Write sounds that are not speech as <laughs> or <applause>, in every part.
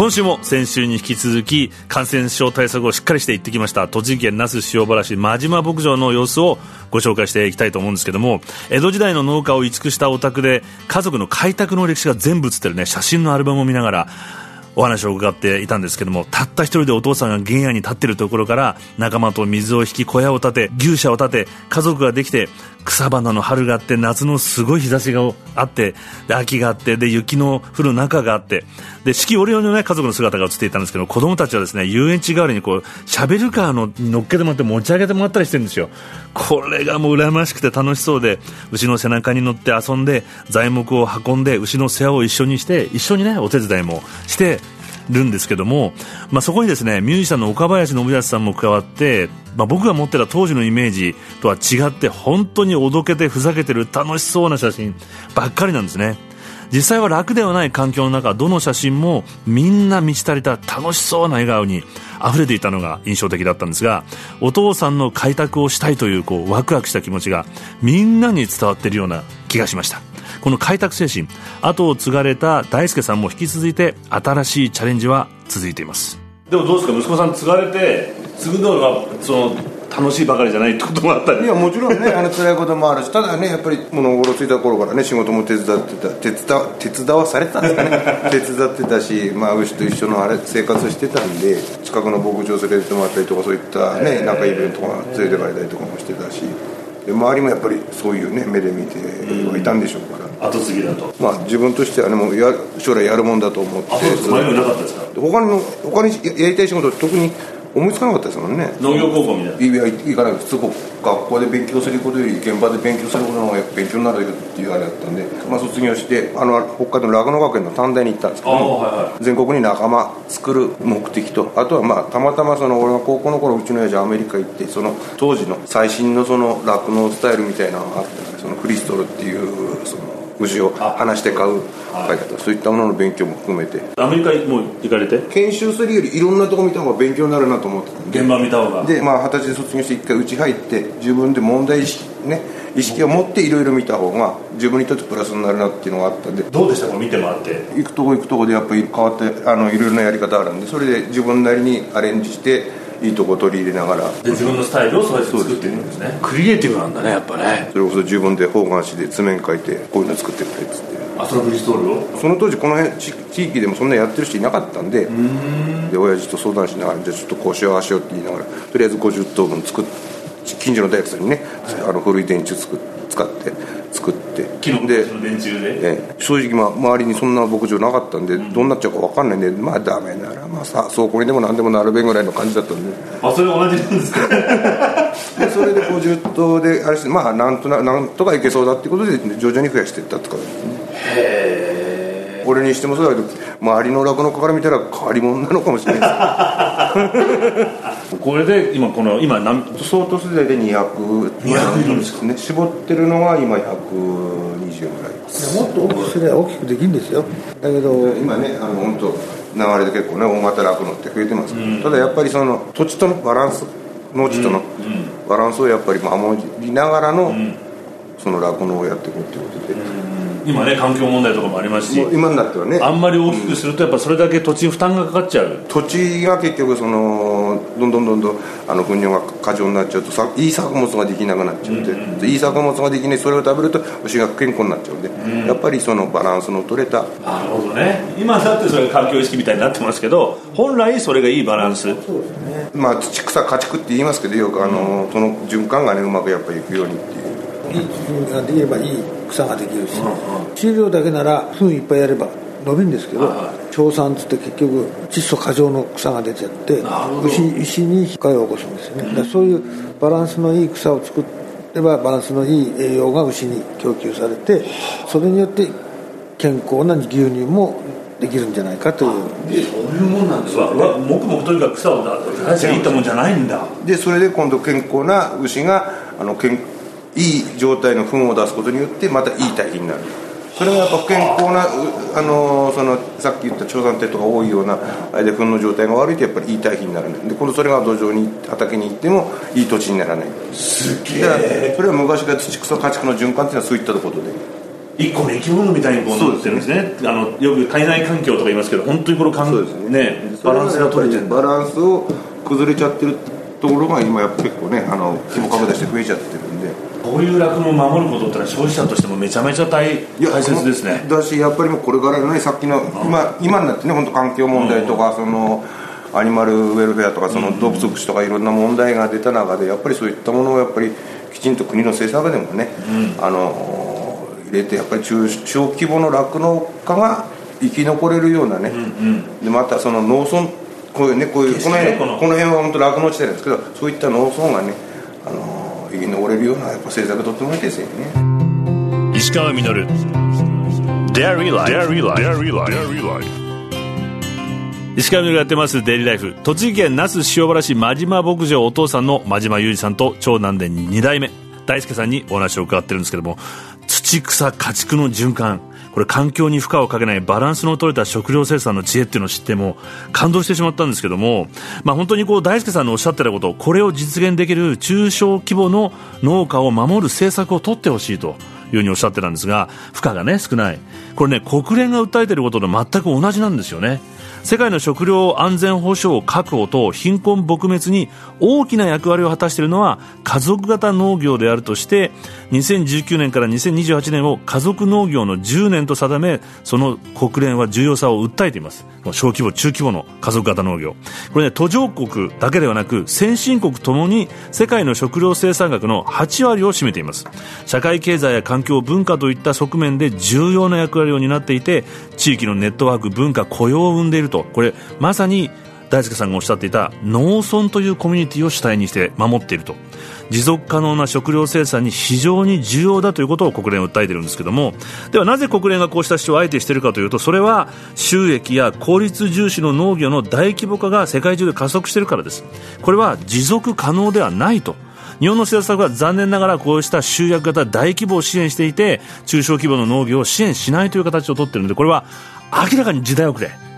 今週も先週に引き続き感染症対策をしっかりしていってきました栃木県那須塩原市真島牧場の様子をご紹介していきたいと思うんですけども江戸時代の農家を移築したお宅で家族の開拓の歴史が全部写ってるね写真のアルバムを見ながらお話を伺っていたんですけどもたった一人でお父さんが原野に立っているところから仲間と水を引き小屋を建て牛舎を建て家族ができて草花の春があって夏のすごい日差しがあってで秋があってで雪の降る中があってで四季折々の、ね、家族の姿が映っていたんですけど子供たちはですね遊園地代わりにこうシャベルカーの乗っけてもらって持ち上げてもらったりしてるんですよ。これがもう羨ましくて楽しそうで牛の背中に乗って遊んで材木を運んで牛の世話を一緒にして一緒にねお手伝いもしてるんですけども、まあ、そこにですねミュージシャンの岡林信康さんも加わって、まあ、僕が持ってた当時のイメージとは違って本当におどけてふざけてる楽しそうな写真ばっかりなんですね。実際は楽ではない環境の中どの写真もみんな満ち足りた楽しそうな笑顔に溢れていたのが印象的だったんですがお父さんの開拓をしたいというこうワクワクした気持ちがみんなに伝わっているような気がしました。この開拓精神後を継がれた大輔さんも引き続いて新しいチャレンジは続いています。でもどうですか？息子さん継がれて継ぐのがその楽しいばかりじゃないってこともあったり。いやもちろんね <laughs> あの辛いこともあるしただねやっぱり物心ついた頃からね仕事も手伝ってた手伝手伝わされてたんですかね。<laughs> 手伝ってたし、まあ、牛と一緒のあれ生活してたんで近くの牧場連れてってもらったりとかそういったねなんかイベントとか連れてかれたりとかもしてたしで周りもやっぱりそういうね目で見てはいたんでしょうから、後継ぎだと。まあ自分としてはねもうや将来やるもんだと思って。あそうです前になかったですか？他の他にやりたい仕事特に思いつかなかったですもんね。農業高校みたいな。いや行かない普通こう学校で勉強することより現場で勉強することの方が勉強になるよっていうあれだったんで、まあ、卒業してあの北海道の酪農学園の短大に行ったんですけども、はいは全国に仲間作る目的とあとはまあたまたまその俺が高校の頃うちの親父アメリカ行ってその当時の最新のその酪農スタイルみたいなのがあってねそのクリストルっていうその牛を離して買う。買い。方そういったものの勉強も含めて。アメリカも行かれて？研修するよりいろんなとこ見た方が勉強になるなと思ってたんで。現場見た方が。でまあ二十歳で卒業して一回うち入って自分で問題意識ね意識を持っていろいろ見た方が自分にとってプラスになるなっていうのがあったんで。どうでしたか？見て回って。行くとこ行くとこでやっぱり変わってあのいろいろなやり方あるんでそれで自分なりにアレンジしていいとこ取り入れながら。で自分のスタイルをそうやって作っていくんですね。クリエイティブなんだねやっぱね。それこそ自分で方眼紙で図面描いてこういうの作ってくれっつってアストロブリストールを？その当時この辺地地域でもそんなやってる人いなかったんで。で親父と相談しながらじゃあちょっとこうしようああしようって言いながら。とりあえず50頭分作っ近所の大工さんにね、あの古い電柱作っ使って作って。木ので電柱で？ええ。正直まあ周りにそんな牧場なかったんでどうなっちゃうか分かんないんでまあダメならまあさ倉庫にでも何でもなるべぐらいの感じだったんで。あそれ同じなんですか？でそれで50頭であれしてまあなんとななんとかいけそうだっていうことで徐々に増やしていったって感じですね。俺にしてもそうだけど周りの酪農家から見たら変わり者なのかもしれない <laughs> これで今この今何です相当世代で200 200いるんですか。ね絞ってるのが今120ぐらい。もっと大きくすれば大きくできるんですよ。だけど今ねあの本当流れで結構ね大型酪農って増えてますけど、ただやっぱりその土地とのバランス農地とのバランスをやっぱり守りながらの、その酪農をやっていこうということで、今ね環境問題とかもありますし今になってはね。あんまり大きくするとやっぱそれだけ土地に負担がかかっちゃう。土地が結局そのどんどんどんどんあの糞尿が過剰になっちゃうとさいい作物ができなくなっちゃって、でいい作物ができないそれを食べると牛が不健康になっちゃうんで、やっぱりそのバランスの取れた。なるほどね。今だってそれが環境意識みたいになってますけど本来それがいいバランス。まあ土草家畜って言いますけどよくあの、その循環がねうまくやっぱりいくようにっていういい土ができればいい草ができるし飼料だけなら糞いっぱいやれば伸びるんですけど調産つって結局窒素過剰の草が出ちゃって牛牛に被害を起こすんですよね。だからそういうバランスのいい草を作ればバランスのいい栄養が牛に供給されてそれによって健康な牛乳もできるんじゃないかという。でそういうもんなんですわわもくもくとにかく草を生やしゃいいったもんじゃないんだ。でそれで今度健康な牛があの健いい状態の糞を出すことによってまたいい堆肥になる。それがやっぱ不健康なうあのそのさっき言った長山鉄とか多いようなあれで糞の状態が悪いとやっぱりいい堆肥になるんでで今度それが土壌に畑に行ってもいい土地にならない。すげだからそれは昔から土草家畜の循環っていうのはそういったことで。一個の生き物みたいにこうなってるんですね。あのよく体内環境とか言いますけど本当にこのかんそうですね。バランスが取れてるバランスを崩れちゃってるところが今やっぱ結構ねあの規模拡大して増えちゃってるこういう酪農を守ることってのは消費者としてもめちゃめちゃ大大切ですね。だしやっぱりもうこれからのねさっきの今今になってね本当環境問題とかそのアニマルウェルフェアとかその動物福祉とかいろんな問題が出た中でやっぱりそういったものをやっぱりきちんと国の政策でもね、あの入れてやっぱり中小規模の酪農家が生き残れるようなね、でまたその農村こういうねこういうこの辺この辺は本当酪農地帯なんですけどそういった農村がね、あの生き残れるようなやっぱ政策とってもいいですよね。石川稔。Dairy Life Dairy Life Dairy Life 石川稔がやってますデイリーライフ栃木県那須塩原市真島牧場お父さんの真島裕二さんと長男で2代目。大輔さんにお話を伺ってるんですけども土草家畜の循環これ環境に負荷をかけないバランスの取れた食料生産の知恵っていうのを知っても感動してしまったんですけども、まあ、本当にこう大輔さんのおっしゃってたことこれを実現できる中小規模の農家を守る政策を取ってほしいというふうにおっしゃってたんですが負荷がね少ない。これね国連が訴えていることと全く同じなんですよね。世界の食料安全保障確保と貧困撲滅に大きな役割を果たしているのは家族型農業であるとして2019年から2028年を家族農業の10年と定めその国連は重要さを訴えています。小規模中規模の家族型農業。これね途上国だけではなく先進国ともに世界の食料生産額の8割を占めています。社会経済や環境文化といった側面で重要な役割を担っていて地域のネットワーク文化雇用を生んでいると。これまさに大輔さんがおっしゃっていた農村というコミュニティを主体にして守っていると。持続可能な食料生産に非常に重要だということを国連は訴えているんですけども。ではなぜ国連がこうした主張をあえてしているかというとそれは収益や効率重視の農業の大規模化が世界中で加速しているからです。これは持続可能ではないと。日本の政策は残念ながらこうした集約型大規模を支援していて中小規模の農業を支援しないという形をとっているのでこれは明らかに時代遅れ。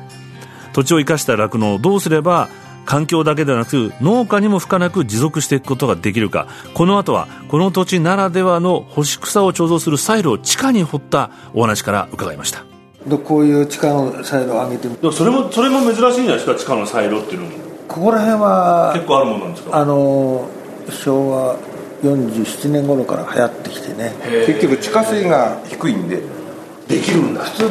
土地を生かした酪農をどうすれば環境だけではなく農家にも負荷なく持続していくことができるか。この後はこの土地ならではの干し草を貯蔵するサイロを地下に掘ったお話から伺いました。でこういう地下のサイロを上げてそれもそれも珍しいんじゃないですか？地下のサイロっていうのも。ここら辺は結構あるものなんですか？あの昭和47年頃から流行ってきてね。結局地下水が低いんでできるんだ。普通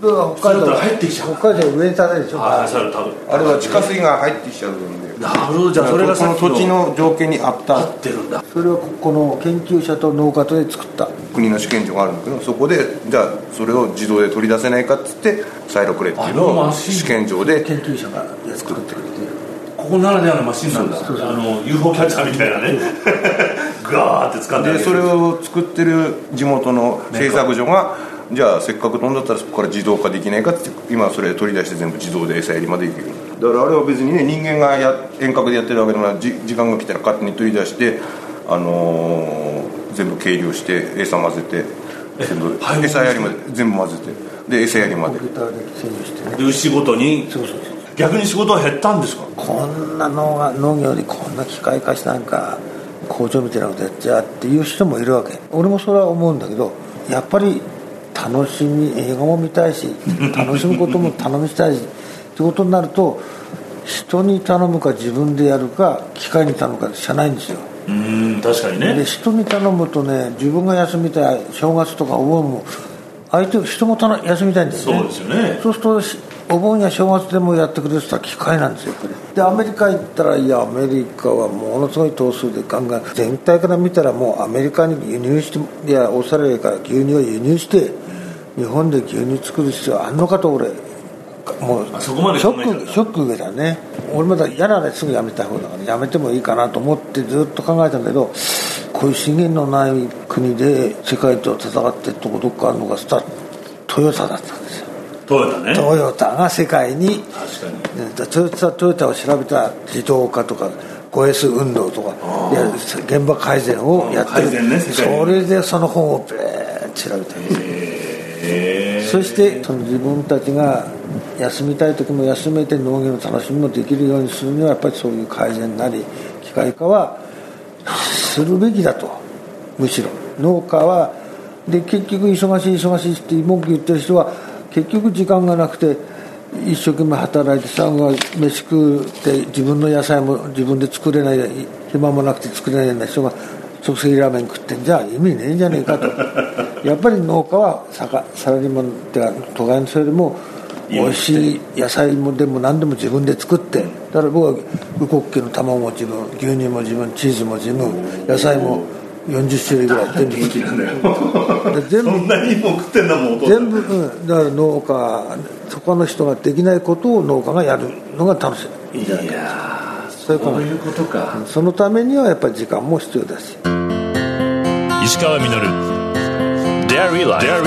普通は北海道入ってきちゃう。北海道上に立てるでしょ？ああサイロ多分。あれは地下水が入ってきちゃうんで。なるほど。じゃあそれがその。土地の条件に合った。合ってるんだ。それをこの研究者と農家とで作った。国の試験場があるんだけどそこでじゃあそれを自動で取り出せないかっつってサイロくれっていうのを試験場で研究者が作ってくれてここならではのマシンなんだ。あの UFO キャッチャーみたいなね。グワ <laughs> ーって掴んででそれを作ってる地元の製作所がじゃあせっかく飛んだったらそこから自動化できないかって今それ取り出して全部自動で餌やりまでいける。だからあれは別にね人間がや遠隔でやってるわけでもないじ時間が来たら勝手に取り出してあのー全部計量して餌混ぜて全部はい。餌やりまで全部混ぜてで餌やりまで。コンピューターで牛ごとに。そうそうそう。逆に仕事は減ったんですか？こんな農が農業にこんな機械化したなんか工場みたいなことやっちゃうっていう人もいるわけ。俺もそれは思うんだけどやっぱり楽しみ映画も見たいし楽しむことも頼みしたいしってことになると人に頼むか自分でやるか機械に頼むかしかないんですよ。うん確かにでね人に頼むとね自分が休みたい正月とかお盆も相手人もたの休みたいんですよね。そうですよね。そうするとしお盆や正月でもやってくれる人は機械なんですよこれでアメリカ行ったらいやアメリカはものすごい頭数でガンガン全体から見たらもうアメリカに輸入していやオーストラリアから牛乳を輸入して日本で牛乳作る必要あんのかと俺もうあそこまでショックショック受けたね。俺まだ嫌ならすぐやめた方だからやめてもいいかなと思ってずっと考えたんだけどこういう資源のない国で世界と戦ってるとこどっかあるのがスタトヨタだったトヨタね。トヨタが世界に確かに。ねトヨタトヨタを調べた自動化とか 5S 運動とか現場改善をやってる、改善ねそれでその本をべーっと調べた。んですへそしてその自分たちが休みたい時も休めて農業の楽しみもできるようにするにはやっぱりそういう改善なり機械化はするべきだと。むしろ。農家はで結局忙しい忙しいって文句言ってる人は結局時間がなくて一生懸命働いてさ飯食って自分の野菜も自分で作れない暇もなくて作れないような人が即席ラーメン食ってんじゃあ意味ねえんじゃねえかと。やっぱり農家はサラリーマンってか都会の人よりも美味しい野菜もでも何でも自分で作って。だから僕はウコッケの卵も自分牛乳も自分チーズも自分野菜も40種類ぐらい全部元気なんだよ。で全部そんなにも食ってんだもん全部、うん、だから農家他の人ができないことを農家がやるのが楽しい。いいんじゃないかそういうこと。ーそういうことか。そのためにはやっぱり時間も必要だし石川稔。Dairy Life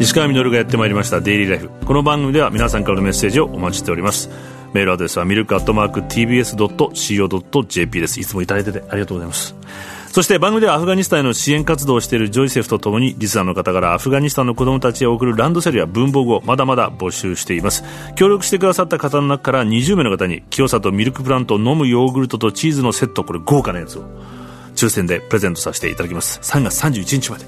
石川稔がやってまいりました「デイリーライフ」この番組では皆さんからのメッセージをお待ちしておりますメールアドレスはミルクアットマーク TBS.CO.JP です。いつもいただいててありがとうございます。そして番組ではアフガニスタンへの支援活動をしているジョイセフとともにリスナーの方からアフガニスタンの子供たちへ送るランドセルや文房具をまだまだ募集しています。協力してくださった方の中から20名の方に清里ミルクプラント飲むヨーグルトとチーズのセットこれ豪華なやつを。抽選でプレゼントさせていただきます。3月31日まで。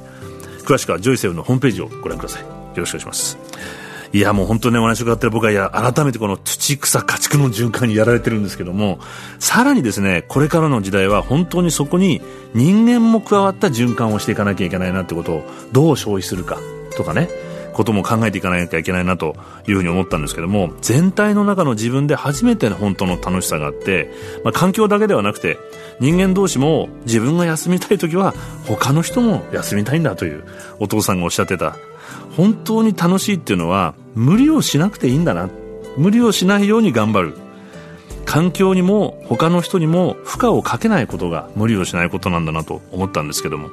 詳しくはジョイセフのホームページをご覧ください。よろしくお願いします。いやもう本当にねお話伺ってる僕はいや改めてこの土草家畜の循環にやられてるんですけどもさらにですねこれからの時代は本当にそこに人間も加わった循環をしていかなきゃいけないなってことをどう消費するかとかねことも考えていかなきゃいけないなというふうに思ったんですけども全体の中の自分で初めての本当の楽しさがあって、まあ、環境だけではなくて人間同士も自分が休みたい時は他の人も休みたいんだというお父さんがおっしゃってた本当に楽しいっていうのは無理をしなくていいんだな。無理をしないように頑張る。環境にも他の人にも負荷をかけないことが無理をしないことなんだなと思ったんですけども。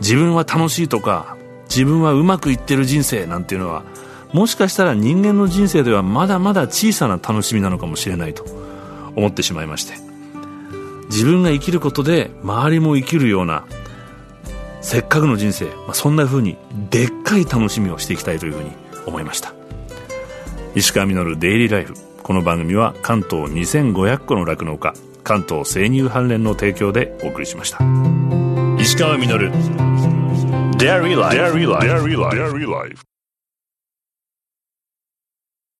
自分は楽しいとか自分はうまくいってる人生なんていうのはもしかしたら人間の人生ではまだまだ小さな楽しみなのかもしれないと。思ってしまいまして。自分が生きることで周りも生きるようなせっかくの人生、まあ、そんな風にでっかい楽しみをしていきたいというふうに思いました。石川稔デイリーライフ。この番組は関東2500個の酪農家関東生乳関連の提供でお送りしました。石川稔。Dairy Life